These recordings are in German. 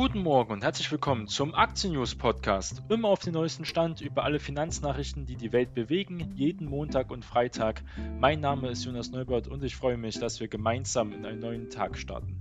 Guten Morgen und herzlich willkommen zum Aktien News Podcast. Immer auf den neuesten Stand über alle Finanznachrichten, die die Welt bewegen, jeden Montag und Freitag. Mein Name ist Jonas Neubert und ich freue mich, dass wir gemeinsam in einen neuen Tag starten.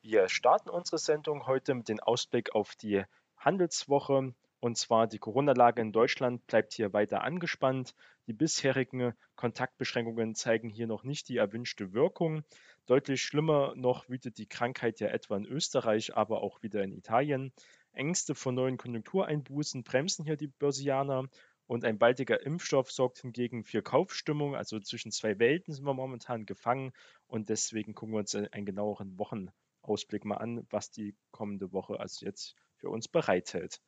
Wir starten unsere Sendung heute mit dem Ausblick auf die Handelswoche. Und zwar die Corona-Lage in Deutschland bleibt hier weiter angespannt. Die bisherigen Kontaktbeschränkungen zeigen hier noch nicht die erwünschte Wirkung. Deutlich schlimmer noch wütet die Krankheit ja etwa in Österreich, aber auch wieder in Italien. Ängste vor neuen Konjunktureinbußen bremsen hier die Börsianer und ein baldiger Impfstoff sorgt hingegen für Kaufstimmung. Also zwischen zwei Welten sind wir momentan gefangen und deswegen gucken wir uns einen genaueren Wochenausblick mal an, was die kommende Woche also jetzt für uns bereithält.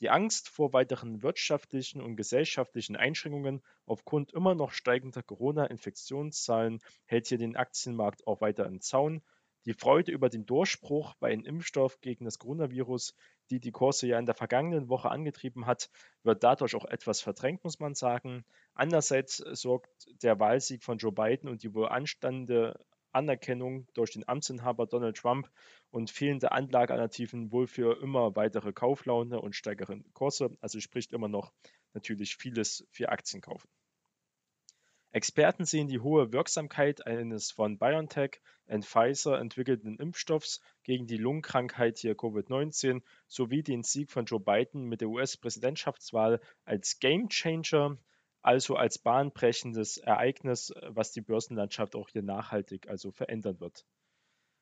Die Angst vor weiteren wirtschaftlichen und gesellschaftlichen Einschränkungen aufgrund immer noch steigender Corona-Infektionszahlen hält hier den Aktienmarkt auch weiter im Zaun. Die Freude über den Durchbruch bei einem Impfstoff gegen das Coronavirus, die die Kurse ja in der vergangenen Woche angetrieben hat, wird dadurch auch etwas verdrängt, muss man sagen. Andererseits sorgt der Wahlsieg von Joe Biden und die wohl anstande Anerkennung durch den Amtsinhaber Donald Trump und fehlende Anlagealternativen wohl für immer weitere Kauflaune und steigeren Kurse. Also spricht immer noch natürlich vieles für Aktien kaufen. Experten sehen die hohe Wirksamkeit eines von BioNTech und Pfizer entwickelten Impfstoffs gegen die Lungenkrankheit hier Covid-19 sowie den Sieg von Joe Biden mit der US-Präsidentschaftswahl als Gamechanger also als bahnbrechendes Ereignis, äh, was die Börsenlandschaft auch hier nachhaltig also verändern wird.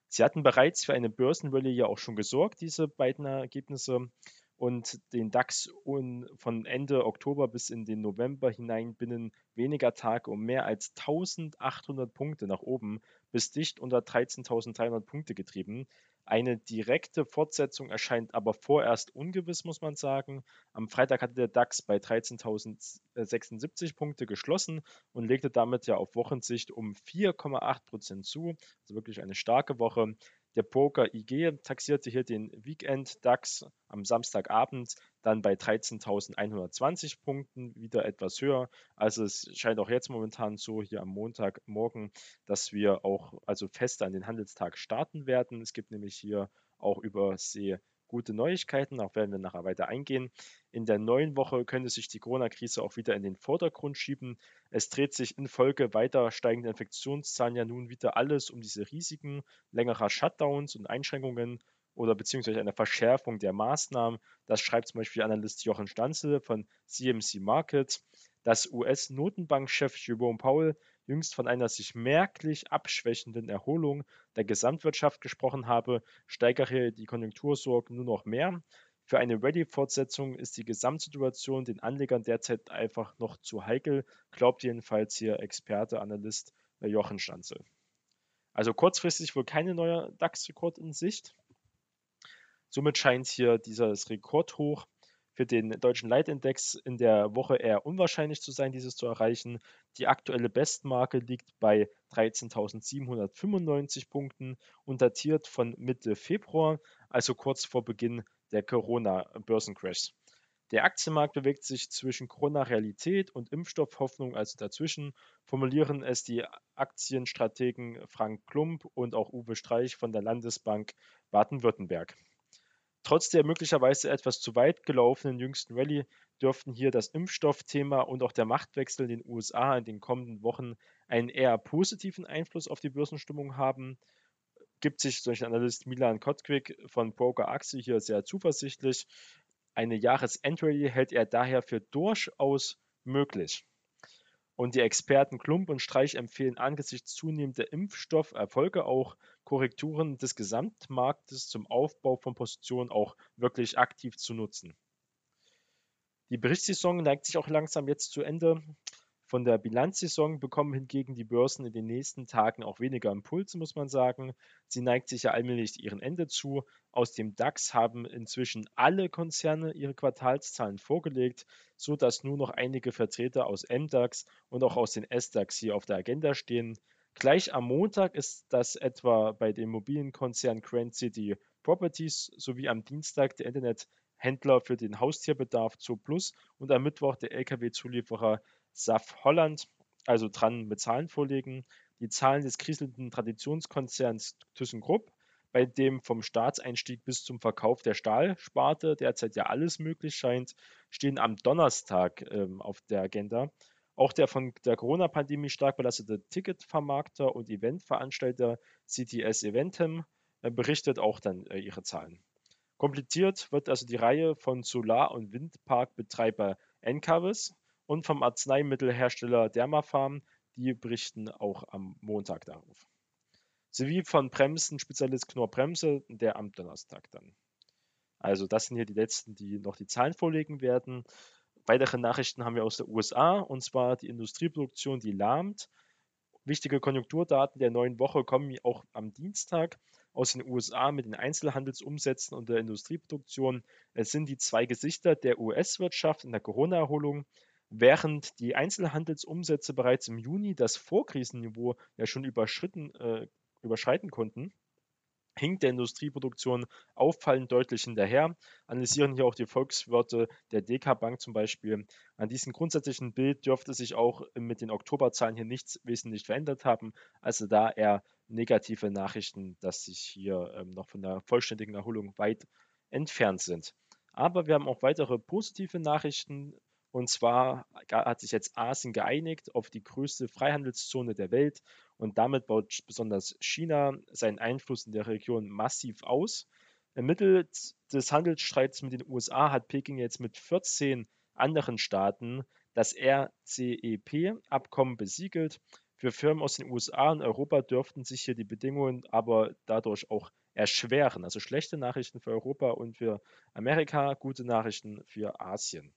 Sie hatten bereits für eine Börsenwelle ja auch schon gesorgt, diese beiden Ergebnisse, und den DAX von Ende Oktober bis in den November hinein binnen weniger Tage um mehr als 1800 Punkte nach oben bis dicht unter 13.300 Punkte getrieben. Eine direkte Fortsetzung erscheint aber vorerst ungewiss, muss man sagen. Am Freitag hatte der DAX bei 13.076 Punkte geschlossen und legte damit ja auf Wochensicht um 4,8 Prozent zu. Also wirklich eine starke Woche. Der Broker IG taxierte hier den Weekend DAX am Samstagabend dann bei 13.120 Punkten, wieder etwas höher. Also es scheint auch jetzt momentan so hier am Montagmorgen, dass wir auch also fest an den Handelstag starten werden. Es gibt nämlich hier auch über See gute Neuigkeiten, auch werden wir nachher weiter eingehen. In der neuen Woche könnte sich die Corona-Krise auch wieder in den Vordergrund schieben. Es dreht sich infolge weiter steigender Infektionszahlen ja nun wieder alles um diese Risiken längerer Shutdowns und Einschränkungen oder beziehungsweise einer Verschärfung der Maßnahmen. Das schreibt zum Beispiel Analyst Jochen Stanzel von CMC Markets. Dass US-Notenbankchef Jerome Powell jüngst von einer sich merklich abschwächenden Erholung der Gesamtwirtschaft gesprochen habe, steigere die Konjunktursorgen nur noch mehr. Für eine Ready-Fortsetzung ist die Gesamtsituation den Anlegern derzeit einfach noch zu heikel, glaubt jedenfalls hier Experte, Analyst Jochen Stanzel. Also kurzfristig wohl keine neue DAX-Rekord in Sicht. Somit scheint hier dieses Rekordhoch für den deutschen Leitindex in der Woche eher unwahrscheinlich zu sein, dieses zu erreichen. Die aktuelle Bestmarke liegt bei 13.795 Punkten und datiert von Mitte Februar, also kurz vor Beginn der Corona-Börsencrash. Der Aktienmarkt bewegt sich zwischen Corona-Realität und Impfstoffhoffnung, also dazwischen, formulieren es die Aktienstrategen Frank Klump und auch Uwe Streich von der Landesbank Baden-Württemberg. Trotz der möglicherweise etwas zu weit gelaufenen jüngsten Rallye dürften hier das Impfstoffthema und auch der Machtwechsel in den USA in den kommenden Wochen einen eher positiven Einfluss auf die Börsenstimmung haben. Gibt sich durch den Analyst Milan Kotkwig von Broker Axie hier sehr zuversichtlich. Eine Jahresendrallye hält er daher für durchaus möglich. Und die Experten Klump und Streich empfehlen angesichts zunehmender Impfstofferfolge auch Korrekturen des Gesamtmarktes zum Aufbau von Positionen auch wirklich aktiv zu nutzen. Die Berichtssaison neigt sich auch langsam jetzt zu Ende. Von der Bilanzsaison bekommen hingegen die Börsen in den nächsten Tagen auch weniger Impulse, muss man sagen. Sie neigt sich ja allmählich ihrem Ende zu. Aus dem DAX haben inzwischen alle Konzerne ihre Quartalszahlen vorgelegt, sodass nur noch einige Vertreter aus MDAX und auch aus den SDAX hier auf der Agenda stehen. Gleich am Montag ist das etwa bei dem Immobilienkonzern Grand City Properties sowie am Dienstag der Internethändler für den Haustierbedarf Zooplus und am Mittwoch der Lkw-Zulieferer SAF Holland. also dran mit Zahlen vorlegen. Die Zahlen des kriselnden Traditionskonzerns ThyssenKrupp, bei dem vom Staatseinstieg bis zum Verkauf der Stahlsparte derzeit ja alles möglich scheint, stehen am Donnerstag ähm, auf der Agenda. Auch der von der Corona-Pandemie stark belastete Ticketvermarkter und Eventveranstalter CTS Eventem äh, berichtet auch dann äh, ihre Zahlen. Kompliziert wird also die Reihe von Solar- und Windparkbetreiber Encavis und vom Arzneimittelhersteller Dermapharm, die berichten auch am Montag darauf. Sowie von Bremsen-Spezialist Knorr Bremse, der am Donnerstag dann. Also das sind hier die letzten, die noch die Zahlen vorlegen werden. Weitere Nachrichten haben wir aus den USA, und zwar die Industrieproduktion, die lahmt. Wichtige Konjunkturdaten der neuen Woche kommen auch am Dienstag aus den USA mit den Einzelhandelsumsätzen und der Industrieproduktion. Es sind die zwei Gesichter der US-Wirtschaft in der Corona-Erholung. Während die Einzelhandelsumsätze bereits im Juni das Vorkrisenniveau ja schon überschritten, äh, überschreiten konnten, hinkt der Industrieproduktion auffallend deutlich hinterher, analysieren hier auch die Volkswirte der DK Bank zum Beispiel. An diesem grundsätzlichen Bild dürfte sich auch mit den Oktoberzahlen hier nichts wesentlich verändert haben, also da eher negative Nachrichten, dass sich hier ähm, noch von der vollständigen Erholung weit entfernt sind. Aber wir haben auch weitere positive Nachrichten. Und zwar hat sich jetzt Asien geeinigt auf die größte Freihandelszone der Welt und damit baut besonders China seinen Einfluss in der Region massiv aus. Im Mittel des Handelsstreits mit den USA hat Peking jetzt mit 14 anderen Staaten das RCEP-Abkommen besiegelt. Für Firmen aus den USA und Europa dürften sich hier die Bedingungen aber dadurch auch erschweren. Also schlechte Nachrichten für Europa und für Amerika, gute Nachrichten für Asien.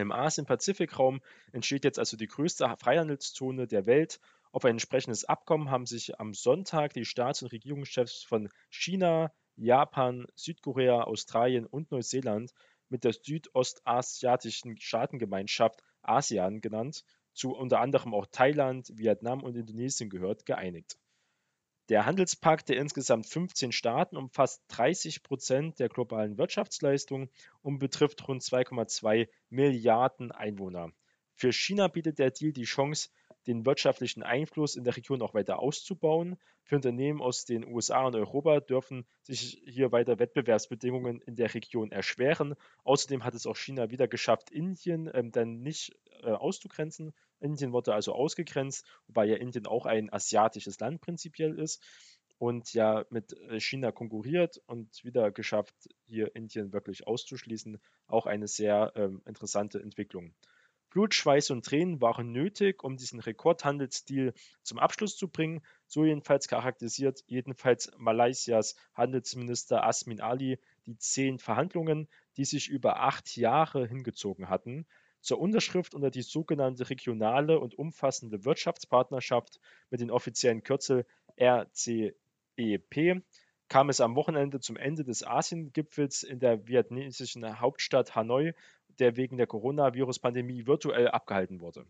Im Asien-Pazifik-Raum entsteht jetzt also die größte Freihandelszone der Welt auf ein entsprechendes Abkommen haben sich am Sonntag die Staats- und Regierungschefs von China, Japan, Südkorea, Australien und Neuseeland mit der südostasiatischen Staatengemeinschaft ASEAN genannt, zu unter anderem auch Thailand, Vietnam und Indonesien gehört, geeinigt. Der Handelspakt der insgesamt 15 Staaten umfasst 30 Prozent der globalen Wirtschaftsleistung und betrifft rund 2,2 Milliarden Einwohner. Für China bietet der Deal die Chance, den wirtschaftlichen Einfluss in der Region auch weiter auszubauen. Für Unternehmen aus den USA und Europa dürfen sich hier weiter Wettbewerbsbedingungen in der Region erschweren. Außerdem hat es auch China wieder geschafft, Indien ähm, dann nicht äh, auszugrenzen. Indien wurde also ausgegrenzt, wobei ja Indien auch ein asiatisches Land prinzipiell ist und ja mit äh, China konkurriert und wieder geschafft, hier Indien wirklich auszuschließen. Auch eine sehr ähm, interessante Entwicklung. Blut, Schweiß und Tränen waren nötig, um diesen Rekordhandelsdeal zum Abschluss zu bringen. So jedenfalls charakterisiert jedenfalls Malaysias Handelsminister Asmin Ali die zehn Verhandlungen, die sich über acht Jahre hingezogen hatten. Zur Unterschrift unter die sogenannte regionale und umfassende Wirtschaftspartnerschaft mit den offiziellen Kürzel RCEP kam es am Wochenende zum Ende des Asien-Gipfels in der vietnamesischen Hauptstadt Hanoi der wegen der Coronavirus-Pandemie virtuell abgehalten wurde.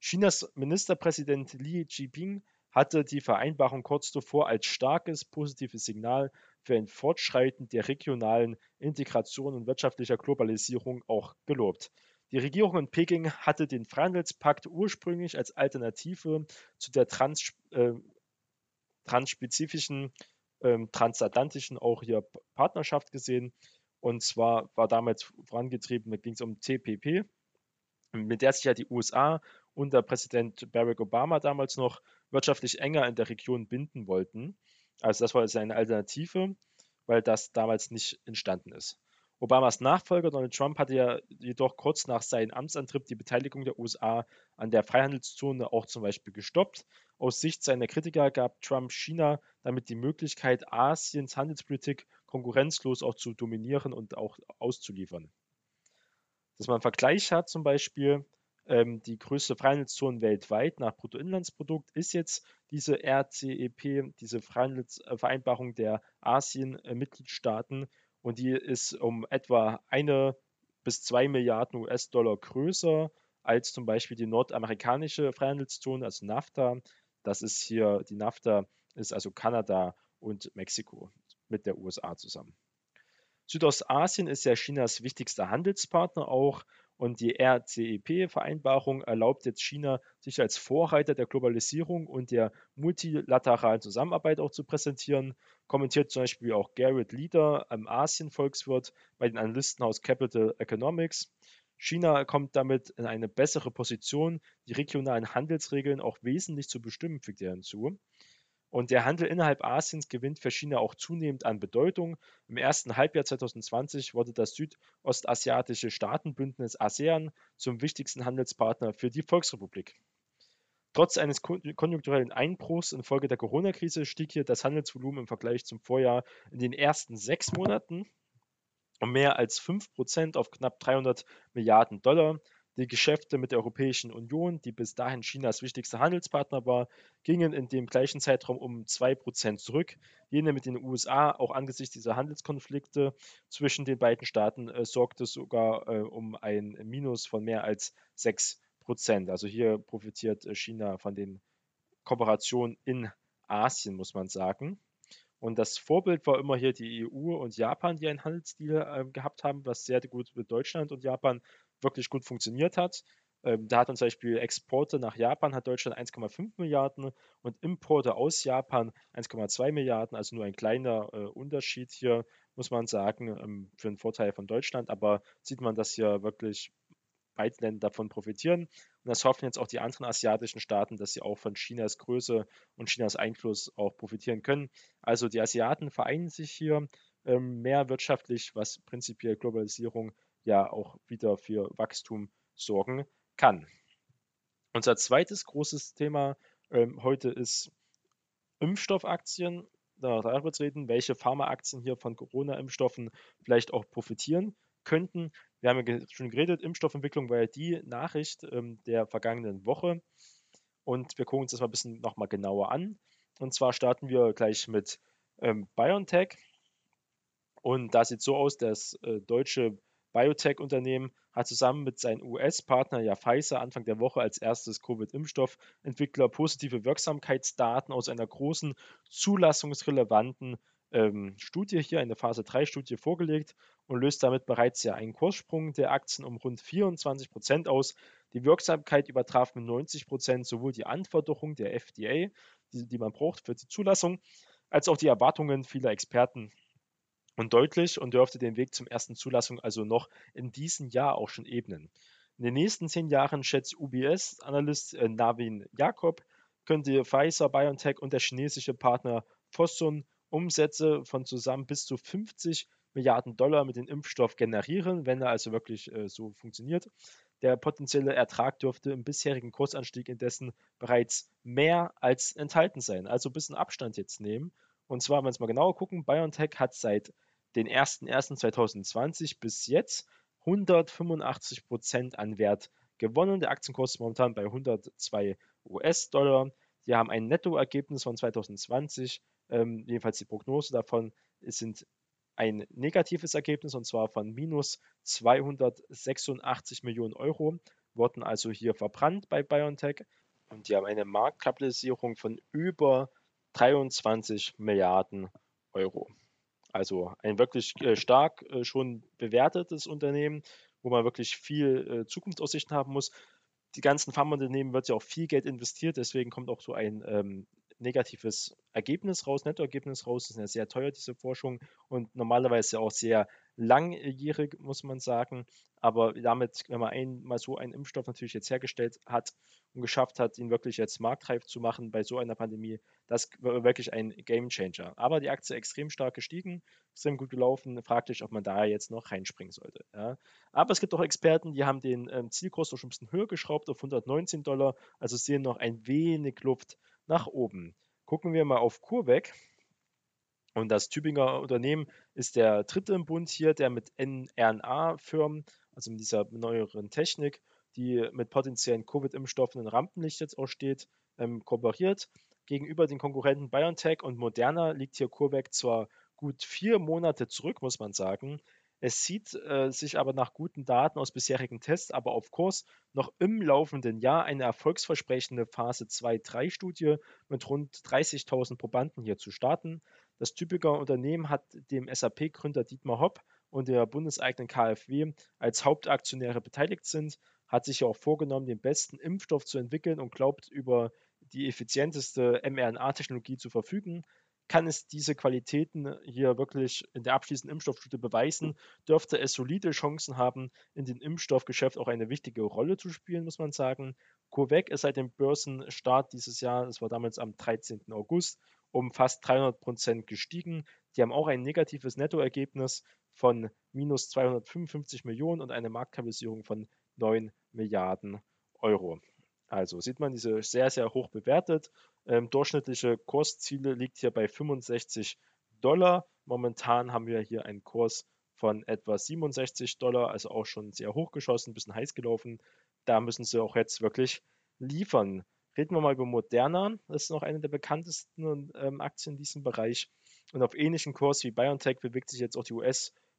Chinas Ministerpräsident Li Jinping hatte die Vereinbarung kurz zuvor als starkes positives Signal für ein Fortschreiten der regionalen Integration und wirtschaftlicher Globalisierung auch gelobt. Die Regierung in Peking hatte den Freihandelspakt ursprünglich als Alternative zu der trans, äh, transspezifischen, äh, transatlantischen auch hier Partnerschaft gesehen. Und zwar war damals vorangetrieben, da ging es um TPP, mit der sich ja die USA unter Präsident Barack Obama damals noch wirtschaftlich enger in der Region binden wollten. Also das war jetzt eine Alternative, weil das damals nicht entstanden ist. Obamas Nachfolger Donald Trump hatte ja jedoch kurz nach seinem Amtsantritt die Beteiligung der USA an der Freihandelszone auch zum Beispiel gestoppt. Aus Sicht seiner Kritiker gab Trump China damit die Möglichkeit, Asiens Handelspolitik konkurrenzlos auch zu dominieren und auch auszuliefern. Dass man einen Vergleich hat, zum Beispiel ähm, die größte Freihandelszone weltweit nach Bruttoinlandsprodukt ist jetzt diese RCEP, diese Freihandelsvereinbarung der Asien-Mitgliedstaaten und die ist um etwa eine bis zwei Milliarden US-Dollar größer als zum Beispiel die nordamerikanische Freihandelszone, also NAFTA. Das ist hier, die NAFTA ist also Kanada und Mexiko mit der USA zusammen. Südostasien ist ja Chinas wichtigster Handelspartner auch Und die RCEP-Vereinbarung erlaubt jetzt China, sich als Vorreiter der Globalisierung und der multilateralen Zusammenarbeit auch zu präsentieren. Kommentiert zum Beispiel auch Garrett Leader am Asien-Volkswirt bei den Analystenhaus Capital Economics. China kommt damit in eine bessere Position, die regionalen Handelsregeln auch wesentlich zu bestimmen, fügt er hinzu. Und der Handel innerhalb Asiens gewinnt für China auch zunehmend an Bedeutung. Im ersten Halbjahr 2020 wurde das südostasiatische Staatenbündnis ASEAN zum wichtigsten Handelspartner für die Volksrepublik. Trotz eines konjunkturellen Einbruchs infolge der Corona-Krise stieg hier das Handelsvolumen im Vergleich zum Vorjahr in den ersten sechs Monaten um mehr als 5% auf knapp 300 Milliarden Dollar. Die Geschäfte mit der Europäischen Union, die bis dahin Chinas wichtigster Handelspartner war, gingen in dem gleichen Zeitraum um 2% zurück. Jene mit den USA, auch angesichts dieser Handelskonflikte zwischen den beiden Staaten, äh, sorgte sogar äh, um ein Minus von mehr als 6%. Also hier profitiert äh, China von den Kooperationen in Asien, muss man sagen. Und das Vorbild war immer hier die EU und Japan, die einen Handelsdeal äh, gehabt haben, was sehr gut mit Deutschland und Japan wirklich gut funktioniert hat. Ähm, da hat zum Beispiel Exporte nach Japan hat Deutschland 1,5 Milliarden und Importe aus Japan 1,2 Milliarden, also nur ein kleiner äh, Unterschied hier, muss man sagen, ähm, für einen Vorteil von Deutschland. Aber sieht man, dass hier wirklich beide Länder davon profitieren. Und das hoffen jetzt auch die anderen asiatischen Staaten, dass sie auch von Chinas Größe und Chinas Einfluss auch profitieren können. Also die Asiaten vereinen sich hier ähm, mehr wirtschaftlich, was prinzipiell Globalisierung ja auch wieder für Wachstum sorgen kann. Unser zweites großes Thema ähm, heute ist Impfstoffaktien. Darüber zu reden, welche Pharmaaktien hier von Corona-Impfstoffen vielleicht auch profitieren könnten. Wir haben ja schon geredet, Impfstoffentwicklung war ja die Nachricht ähm, der vergangenen Woche. Und wir gucken uns das mal ein bisschen nochmal genauer an. Und zwar starten wir gleich mit ähm, BioNTech. Und da sieht so aus, dass äh, deutsche Biotech-Unternehmen hat zusammen mit seinem US-Partner ja Pfizer Anfang der Woche als erstes Covid-Impfstoffentwickler positive Wirksamkeitsdaten aus einer großen zulassungsrelevanten ähm, Studie hier, eine Phase 3-Studie vorgelegt und löst damit bereits ja einen Kurssprung der Aktien um rund 24 Prozent aus. Die Wirksamkeit übertraf mit 90 Prozent sowohl die Anforderungen der FDA, die, die man braucht für die Zulassung, als auch die Erwartungen vieler Experten und deutlich und dürfte den Weg zum ersten Zulassung also noch in diesem Jahr auch schon ebnen. In den nächsten zehn Jahren schätzt UBS-Analyst äh, Navin Jakob, könnte Pfizer, BioNTech und der chinesische Partner Fosun Umsätze von zusammen bis zu 50 Milliarden Dollar mit dem Impfstoff generieren, wenn er also wirklich äh, so funktioniert. Der potenzielle Ertrag dürfte im bisherigen Kursanstieg indessen bereits mehr als enthalten sein. Also ein bisschen Abstand jetzt nehmen. Und zwar, wenn wir uns mal genauer gucken, BioNTech hat seit den 01.01.2020 bis jetzt 185 Prozent an Wert gewonnen. Der Aktienkurs ist momentan bei 102 US-Dollar. Die haben ein Nettoergebnis von 2020 ähm, jedenfalls die Prognose davon sind ein negatives Ergebnis und zwar von minus 286 Millionen Euro, wurden also hier verbrannt bei BioNTech und die haben eine Marktkapitalisierung von über 23 Milliarden Euro. Also ein wirklich äh, stark äh, schon bewertetes Unternehmen, wo man wirklich viel äh, Zukunftsaussichten haben muss. Die ganzen Pharmaunternehmen wird ja auch viel Geld investiert, deswegen kommt auch so ein ähm, negatives Ergebnis raus, Nettoergebnis raus. Das ist ja sehr teuer, diese Forschung und normalerweise auch sehr langjährig, muss man sagen. Aber damit, wenn man einmal so einen Impfstoff natürlich jetzt hergestellt hat und geschafft hat, ihn wirklich jetzt marktreif zu machen bei so einer Pandemie, das war wirklich ein Game Changer. Aber die Aktie extrem stark gestiegen, extrem gut gelaufen. Fraglich, ob man da jetzt noch reinspringen sollte. Ja. Aber es gibt auch Experten, die haben den ähm, Zielkurs noch schon ein bisschen höher geschraubt auf 119 Dollar, also sehen noch ein wenig Luft nach oben. Gucken wir mal auf CureVac. Und das Tübinger Unternehmen ist der dritte im Bund hier, der mit mRNA-Firmen, also mit dieser neueren Technik, die mit potenziellen Covid-Impfstoffen in Rampenlicht jetzt auch steht, ähm, kooperiert. Gegenüber den Konkurrenten BioNTech und Moderna liegt hier CureVac zwar gut vier Monate zurück, muss man sagen, es sieht äh, sich aber nach guten Daten aus bisherigen Tests aber auf Kurs, noch im laufenden Jahr eine erfolgsversprechende Phase 2-3-Studie mit rund 30.000 Probanden hier zu starten. Das typische Unternehmen hat dem SAP-Gründer Dietmar Hopp und der bundeseigenen KfW als Hauptaktionäre beteiligt sind, hat sich ja auch vorgenommen, den besten Impfstoff zu entwickeln und glaubt, über die effizienteste mRNA-Technologie zu verfügen. Kann es diese Qualitäten hier wirklich in der abschließenden Impfstoffstudie beweisen, dürfte es solide Chancen haben, in dem Impfstoffgeschäft auch eine wichtige Rolle zu spielen, muss man sagen. COVAC ist seit dem Börsenstart dieses Jahr, das war damals am 13. August, um fast 300 Prozent gestiegen. Die haben auch ein negatives Nettoergebnis von minus 255 Millionen und eine Marktkapitalisierung von 9 Milliarden Euro. Also sieht man, diese sehr, sehr hoch bewertet. Ähm, durchschnittliche Kursziele liegt hier bei 65 Dollar. Momentan haben wir hier einen Kurs von etwa 67 Dollar, also auch schon sehr hoch geschossen, ein bisschen heiß gelaufen. Da müssen sie auch jetzt wirklich liefern. Reden wir mal über Moderna. Das ist noch eine der bekanntesten ähm, Aktien in diesem Bereich. Und auf ähnlichen Kurs wie BioNTech bewegt sich jetzt auch die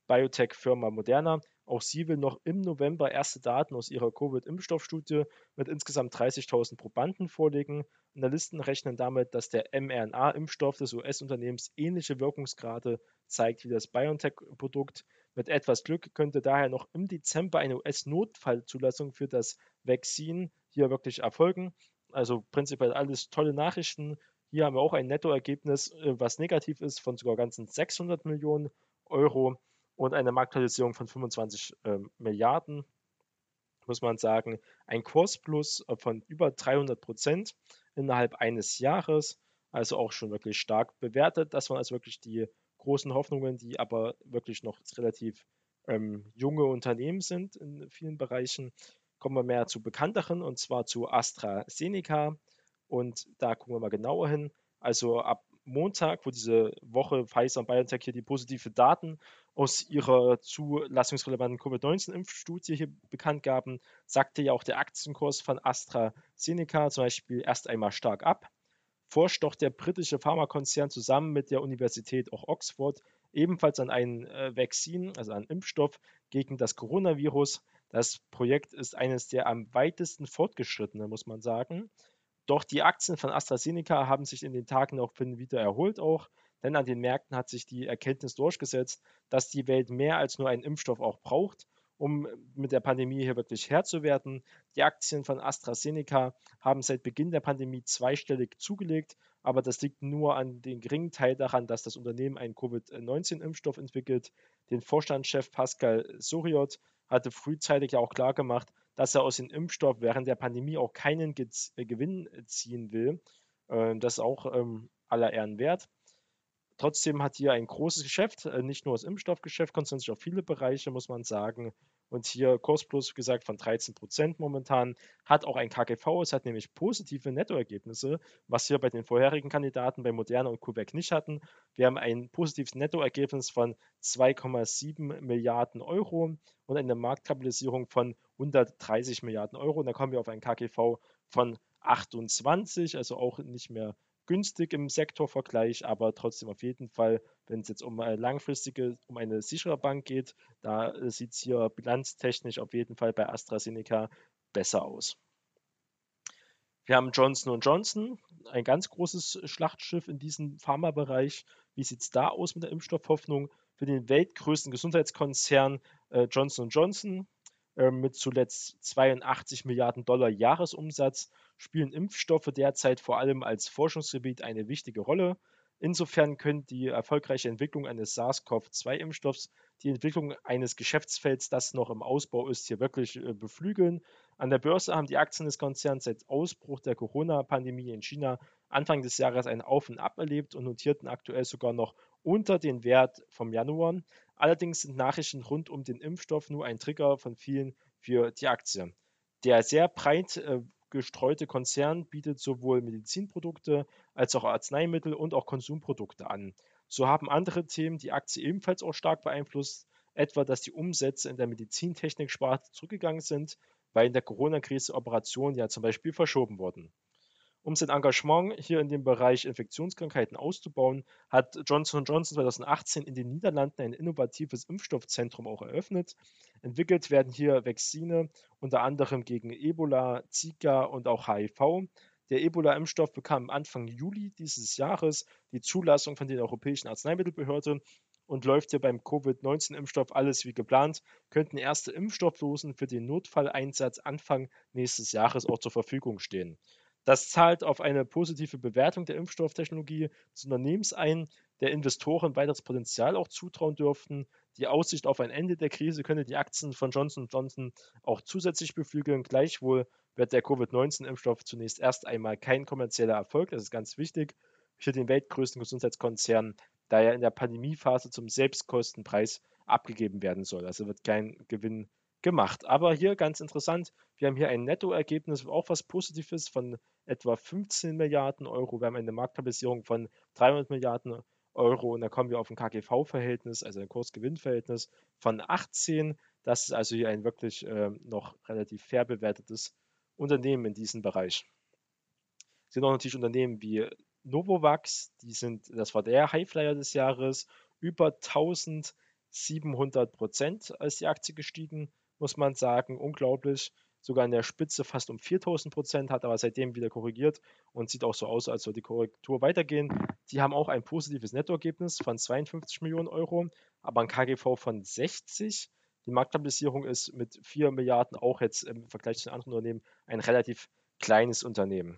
US-Biotech-Firma Moderna. Auch sie will noch im November erste Daten aus ihrer Covid-Impfstoffstudie mit insgesamt 30.000 Probanden vorlegen. Analysten rechnen damit, dass der mRNA-Impfstoff des US-Unternehmens ähnliche Wirkungsgrade zeigt wie das BioNTech-Produkt. Mit etwas Glück könnte daher noch im Dezember eine US-Notfallzulassung für das Vaccine hier wirklich erfolgen. Also prinzipiell alles tolle Nachrichten. Hier haben wir auch ein Nettoergebnis, äh, was negativ ist, von sogar ganzen 600 Millionen Euro und eine Marktkapitalisierung von 25 äh, Milliarden, muss man sagen. Ein Kursplus von über 300 Prozent innerhalb eines Jahres, also auch schon wirklich stark bewertet. Das waren also wirklich die großen Hoffnungen, die aber wirklich noch relativ ähm, junge Unternehmen sind in vielen Bereichen kommen wir mehr zu bekannteren und zwar zu AstraZeneca. Und da gucken wir mal genauer hin. Also ab Montag, wo diese Woche Pfizer und BioNTech hier die positive Daten aus ihrer zulassungsrelevanten Covid-19-Impfstudie hier bekannt gaben, sagte ja auch der Aktienkurs von AstraZeneca zum Beispiel erst einmal stark ab. Forscht doch der britische Pharmakonzern zusammen mit der Universität auch Oxford ebenfalls an einem äh, Vakzin, also an Impfstoff gegen das Coronavirus. Das Projekt ist eines der am weitesten fortgeschrittenen, muss man sagen. Doch die Aktien von AstraZeneca haben sich in den Tagen auch wieder erholt auch, denn an den Märkten hat sich die Erkenntnis durchgesetzt, dass die Welt mehr als nur einen Impfstoff auch braucht, um mit der Pandemie hier wirklich Herr zu werden. Die Aktien von AstraZeneca haben seit Beginn der Pandemie zweistellig zugelegt, aber das liegt nur an den geringen Teil daran, dass das Unternehmen einen Covid-19-Impfstoff entwickelt. Den Vorstandschef Pascal Soriot hatte frühzeitig ja auch klar gemacht, dass er aus dem Impfstoff während der Pandemie auch keinen Gez äh, Gewinn ziehen will. Äh, das ist auch ähm, aller Ehren wert. Trotzdem hat hier ein großes Geschäft, äh, nicht nur das Impfstoffgeschäft, konzentriert sich auf viele Bereiche, muss man sagen. Und hier Kursplus, wie gesagt, von 13 Prozent momentan. Hat auch ein KGV, es hat nämlich positive Nettoergebnisse, was wir bei den vorherigen Kandidaten bei Moderna und CureVac nicht hatten. Wir haben ein positives Nettoergebnis von 2,7 Milliarden Euro und eine Marktkapitalisierung von 130 Milliarden Euro. Und da kommen wir auf ein KGV von 28, also auch nicht mehr günstig im Sektorvergleich, aber trotzdem auf jeden Fall, wenn es jetzt um eine langfristige, um eine sichere Bank geht, da äh, sieht es hier bilanztechnisch auf jeden Fall bei AstraZeneca besser aus. Wir haben Johnson Johnson, ein ganz großes Schlachtschiff in diesem Pharmabereich. Wie sieht es da aus mit der Impfstoffhoffnung? Für den weltgrößten Gesundheitskonzern äh, Johnson Johnson äh, mit zuletzt 82 Milliarden Dollar Jahresumsatz spielen Impfstoffe derzeit vor allem als Forschungsgebiet eine wichtige Rolle. Insofern könnte die erfolgreiche Entwicklung eines SARS-CoV-2-Impfstoffs die Entwicklung eines Geschäftsfelds, das noch im Ausbau ist, hier wirklich äh, beflügeln. An der Börse haben die Aktien des Konzerns seit Ausbruch der Corona-Pandemie in China Anfang des Jahres ein Auf und Ab erlebt und notierten aktuell sogar noch unter den Wert vom Januar. Allerdings sind Nachrichten rund um den Impfstoff nur ein Trigger von vielen für die Aktie. Der sehr breit äh, gestreute Konzern bietet sowohl Medizinprodukte als auch Arzneimittel und auch Konsumprodukte an. So haben andere Themen die Aktie ebenfalls auch stark beeinflusst, etwa dass die Umsätze in der Medizintechnik-Sparte zurückgegangen sind, weil in der Corona-Krise Operationen ja zum Beispiel verschoben wurden. Um sein Engagement hier in dem Bereich Infektionskrankheiten auszubauen, hat Johnson Johnson 2018 in den Niederlanden ein innovatives Impfstoffzentrum auch eröffnet. Entwickelt werden hier Vakzine unter anderem gegen Ebola, Zika und auch HIV. Der Ebola-Impfstoff bekam Anfang Juli dieses Jahres die Zulassung von der Europäischen Arzneimittelbehörde und läuft hier beim Covid-19-Impfstoff alles wie geplant, könnten erste Impfstoffdosen für den Notfalleinsatz Anfang nächstes Jahres auch zur Verfügung stehen. Das zahlt auf eine positive Bewertung der Impfstofftechnologie des Unternehmens ein, der Investoren weiteres Potenzial auch zutrauen dürften. Die Aussicht auf ein Ende der Krise könne die Aktien von Johnson Johnson auch zusätzlich beflügeln. Gleichwohl wird der Covid-19-Impfstoff zunächst erst einmal kein kommerzieller Erfolg, das ist ganz wichtig, für den weltgrößten Gesundheitskonzern, da er in der Pandemiephase zum Selbstkostenpreis abgegeben werden soll. Also wird kein Gewinn gemacht. Aber hier ganz interessant, wir haben hier ein Nettoergebnis, auch was Positives von etwa 15 Milliarden Euro. Wir haben eine Marktkapitalisierung von 300 Milliarden Euro und da kommen wir auf ein KGV-Verhältnis, also ein Kurs-Gewinn-Verhältnis von 18. Das ist also hier ein wirklich äh, noch relativ fair bewertetes Unternehmen in diesem Bereich. Es sind auch natürlich Unternehmen wie Novovax, die sind, das war der Highflyer des Jahres, über 1700 Prozent als die Aktie gestiegen, muss man sagen, unglaublich. Sogar in der Spitze fast um 4000 Prozent, hat aber seitdem wieder korrigiert und sieht auch so aus, als soll die Korrektur weitergehen. Die haben auch ein positives Nettoergebnis von 52 Millionen Euro, aber ein KGV von 60. Die Marktkapitalisierung ist mit 4 Milliarden auch jetzt im Vergleich zu den anderen Unternehmen ein relativ kleines Unternehmen.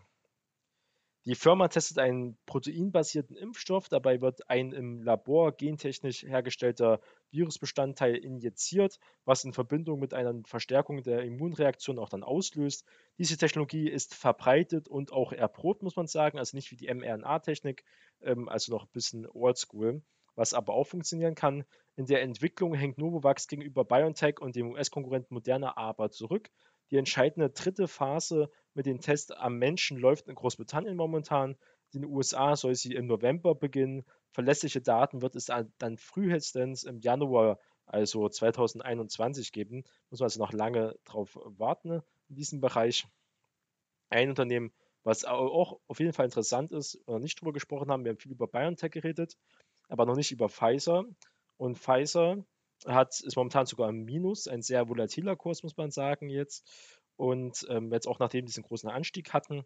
Die Firma testet einen proteinbasierten Impfstoff. Dabei wird ein im Labor gentechnisch hergestellter Virusbestandteil injiziert, was in Verbindung mit einer Verstärkung der Immunreaktion auch dann auslöst. Diese Technologie ist verbreitet und auch erprobt, muss man sagen, also nicht wie die mRNA-Technik, ähm, also noch ein bisschen oldschool, was aber auch funktionieren kann. In der Entwicklung hängt Novavax gegenüber BioNTech und dem US-Konkurrenten Moderna aber zurück. Die entscheidende dritte Phase mit den Tests am Menschen läuft in Großbritannien momentan. In den USA soll sie im November beginnen. Verlässliche Daten wird es dann frühestens im Januar, also 2021, geben. Muss man also noch lange drauf warten in diesem Bereich. Ein Unternehmen, was auch auf jeden Fall interessant ist, oder nicht drüber gesprochen haben, wir haben viel über BioNTech geredet, aber noch nicht über Pfizer. Und Pfizer hat, ist momentan sogar im Minus, ein sehr volatiler Kurs, muss man sagen, jetzt. Und ähm, jetzt auch nachdem die diesen großen Anstieg hatten,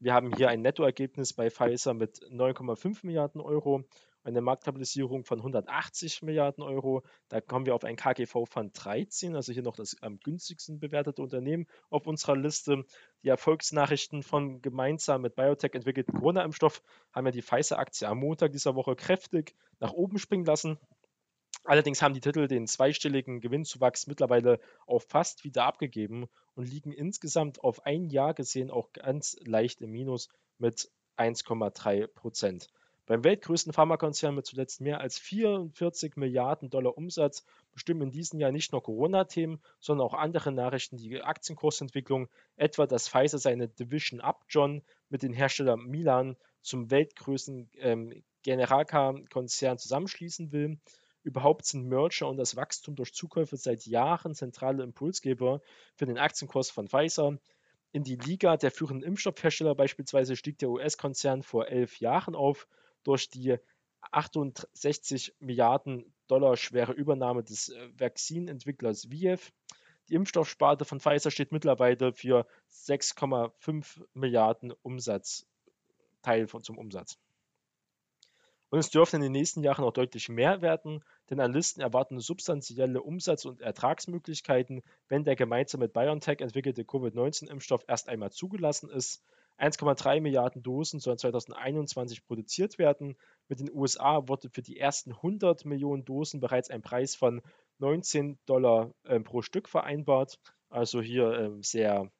wir haben hier ein Nettoergebnis bei Pfizer mit 9,5 Milliarden Euro, eine Marktkapitalisierung von 180 Milliarden Euro. Da kommen wir auf ein KGV von 13, also hier noch das am günstigsten bewertete Unternehmen auf unserer Liste. Die Erfolgsnachrichten von gemeinsam mit Biotech entwickelten Corona-Impfstoff haben ja die Pfizer-Aktie am Montag dieser Woche kräftig nach oben springen lassen. Allerdings haben die Titel den zweistelligen Gewinnzuwachs mittlerweile auf fast wieder abgegeben und liegen insgesamt auf ein Jahr gesehen auch ganz leicht im Minus mit 1,3 Prozent. Beim weltgrößten Pharmakonzern mit zuletzt mehr als 44 Milliarden Dollar Umsatz bestimmen in diesem Jahr nicht nur Corona-Themen, sondern auch andere Nachrichten die Aktienkursentwicklung, etwa dass Pfizer seine Division Upjohn mit dem Hersteller Milan zum weltgrößten ähm, Generalkonzern zusammenschließen will Überhaupt sind Merger und das Wachstum durch Zukäufe seit Jahren zentrale Impulsgeber für den Aktienkurs von Pfizer. In die Liga der führenden Impfstoffhersteller beispielsweise stieg der US-Konzern vor elf Jahren auf durch die 68 Milliarden Dollar schwere Übernahme des äh, Vakzinentwicklers Viev. Die Impfstoffsparte von Pfizer steht mittlerweile für 6,5 Milliarden Umsatz, Teil von, zum Umsatz. Und es dürfte in den nächsten Jahren auch deutlich mehr werden, denn Analysten erwarten substanzielle Umsatz- und Ertragsmöglichkeiten, wenn der gemeinsam mit BioNTech entwickelte Covid-19-Impfstoff erst einmal zugelassen ist. 1,3 Milliarden Dosen sollen 2021 produziert werden. Mit den USA wurde für die ersten 100 Millionen Dosen bereits ein Preis von 19 Dollar äh, pro Stück vereinbart. Also hier äh, sehr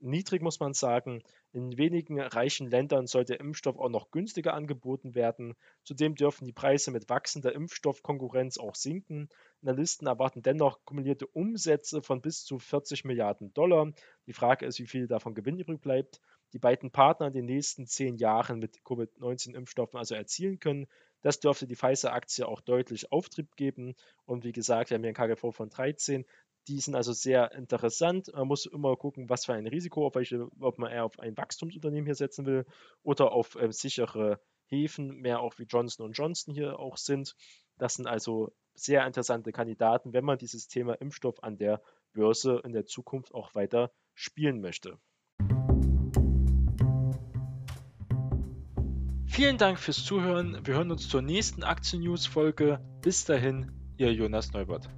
niedrig, muss man sagen. In wenigen reichen Ländern soll der Impfstoff auch noch günstiger angeboten werden. Zudem dürfen die Preise mit wachsender Impfstoffkonkurrenz auch sinken. Analysten erwarten dennoch kumulierte Umsätze von bis zu 40 Milliarden Dollar. Die Frage ist, wie viel davon Gewinn übrig bleibt. Die beiden Partner in den nächsten zehn Jahren mit Covid-19-Impfstoffen also erzielen können. Das dürfte die Pfizer-Aktie auch deutlich Auftrieb geben. Und wie gesagt, wir haben hier ein KGV von 13. Die sind also sehr interessant. Man muss immer gucken, was für ein Risiko, auf welche, ob man eher auf ein Wachstumsunternehmen hier setzen will oder auf äh, sichere Häfen, mehr auch wie Johnson Johnson hier auch sind. Das sind also sehr interessante Kandidaten, wenn man dieses Thema Impfstoff an der Börse in der Zukunft auch weiter spielen möchte. Vielen Dank fürs Zuhören. Wir hören uns zur nächsten Aktien-News-Folge. Bis dahin, Ihr Jonas Neubert.